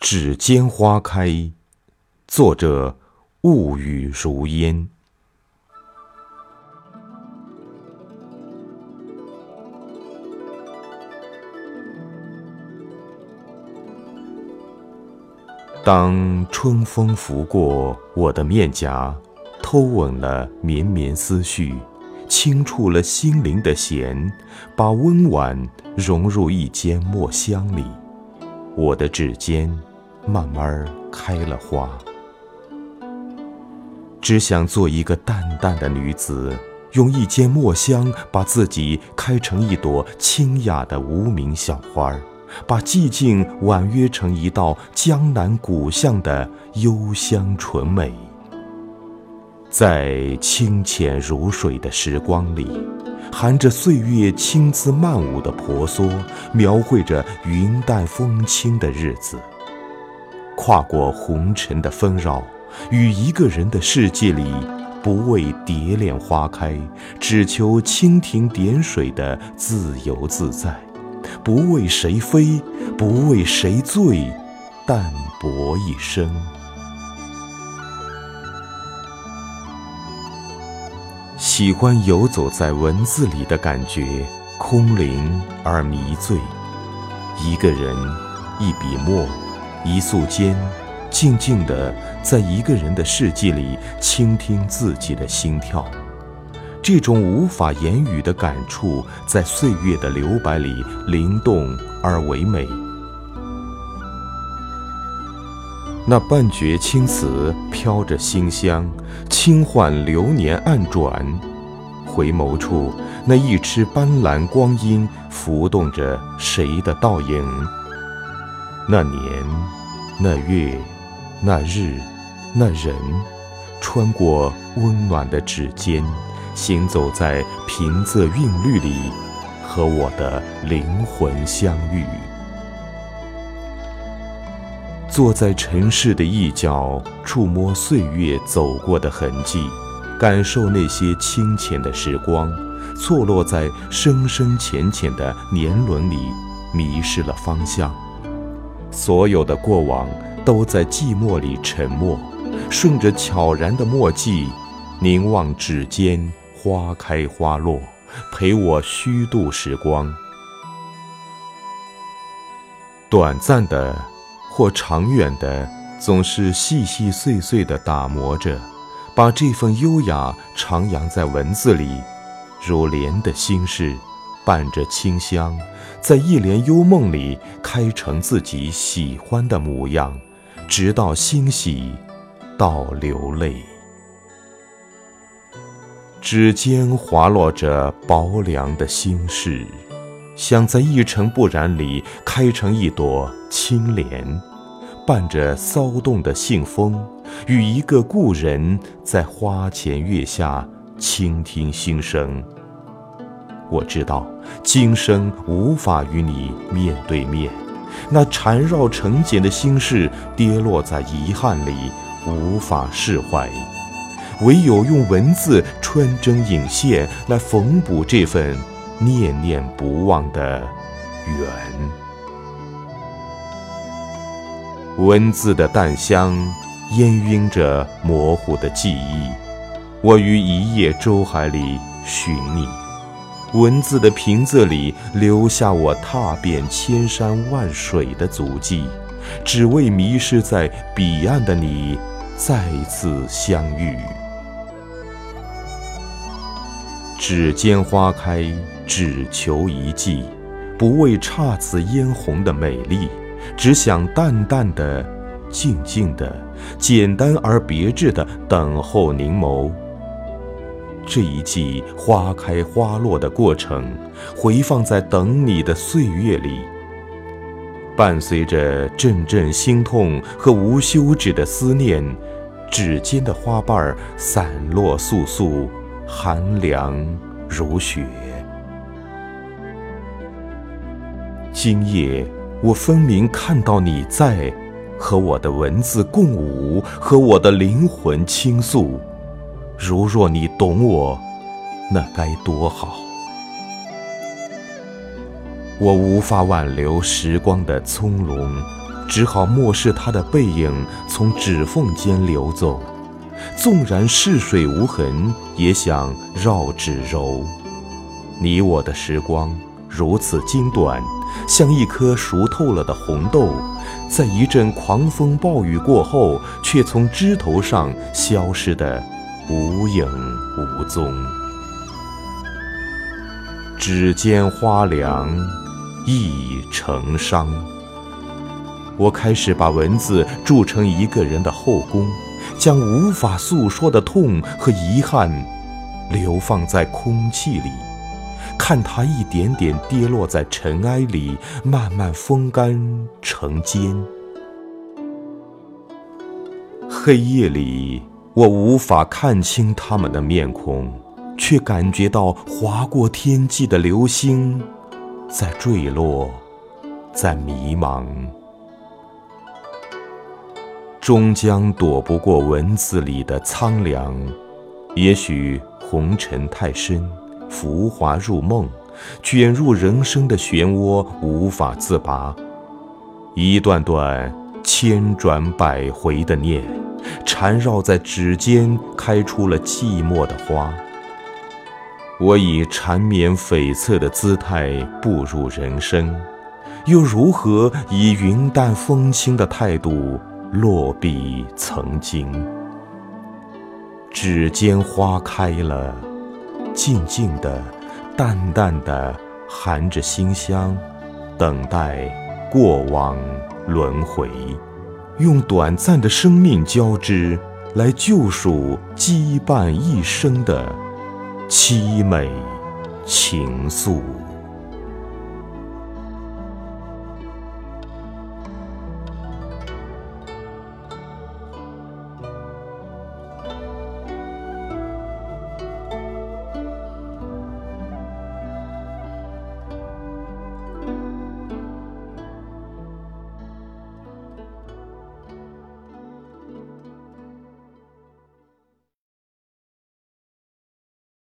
指尖花开，作者物语如烟。当春风拂过我的面颊，偷吻了绵绵思绪，轻触了心灵的弦，把温婉融入一间墨香里，我的指尖。慢慢开了花，只想做一个淡淡的女子，用一间墨香把自己开成一朵清雅的无名小花，把寂静婉约成一道江南古巷的幽香纯美。在清浅如水的时光里，含着岁月轻姿曼舞的婆娑，描绘着云淡风轻的日子。跨过红尘的纷扰，与一个人的世界里，不为蝶恋花开，只求蜻蜓点水的自由自在；不为谁飞，不为谁醉，淡泊一生。喜欢游走在文字里的感觉，空灵而迷醉。一个人，一笔墨。一素间，静静地在一个人的世界里倾听自己的心跳，这种无法言语的感触，在岁月的留白里灵动而唯美。那半阙青词飘着馨香，轻唤流年暗转，回眸处，那一池斑斓光阴浮动着谁的倒影？那年，那月，那日，那人，穿过温暖的指尖，行走在平仄韵律里，和我的灵魂相遇。坐在城市的一角，触摸岁月走过的痕迹，感受那些清浅的时光，错落在深深浅浅的年轮里，迷失了方向。所有的过往都在寂寞里沉默，顺着悄然的墨迹，凝望指尖花开花落，陪我虚度时光。短暂的或长远的，总是细细碎碎的打磨着，把这份优雅徜徉在文字里，如莲的心事。伴着清香，在一帘幽梦里开成自己喜欢的模样，直到欣喜，到流泪。指尖滑落着薄凉的心事，想在一尘不染里开成一朵清莲，伴着骚动的信封，与一个故人在花前月下倾听心声。我知道，今生无法与你面对面，那缠绕成茧的心事，跌落在遗憾里，无法释怀。唯有用文字穿针引线，来缝补这份念念不忘的缘。文字的淡香，氤氲着模糊的记忆。我于一叶舟海里寻你。文字的瓶子里留下我踏遍千山万水的足迹，只为迷失在彼岸的你再次相遇。指尖花开，只求一季，不为姹紫嫣红的美丽，只想淡淡的、静静的、简单而别致的等候凝眸。这一季花开花落的过程，回放在等你的岁月里，伴随着阵阵心痛和无休止的思念，指尖的花瓣散落簌簌，寒凉如雪。今夜，我分明看到你在和我的文字共舞，和我的灵魂倾诉。如若你懂我，那该多好！我无法挽留时光的从容，只好漠视他的背影从指缝间流走。纵然逝水无痕，也想绕指柔。你我的时光如此精短，像一颗熟透了的红豆，在一阵狂风暴雨过后，却从枝头上消失得无影无踪。指尖花凉，意成伤。我开始把文字铸成一个人的后宫。将无法诉说的痛和遗憾流放在空气里，看它一点点跌落在尘埃里，慢慢风干成茧。黑夜里，我无法看清他们的面孔，却感觉到划过天际的流星在坠落，在迷茫。终将躲不过文字里的苍凉，也许红尘太深，浮华入梦，卷入人生的漩涡，无法自拔。一段段千转百回的念，缠绕在指尖，开出了寂寞的花。我以缠绵悱恻的姿态步入人生，又如何以云淡风轻的态度？落笔曾经，指尖花开了，静静的，淡淡的，含着馨香，等待过往轮回，用短暂的生命交织，来救赎羁绊一生的凄美情愫。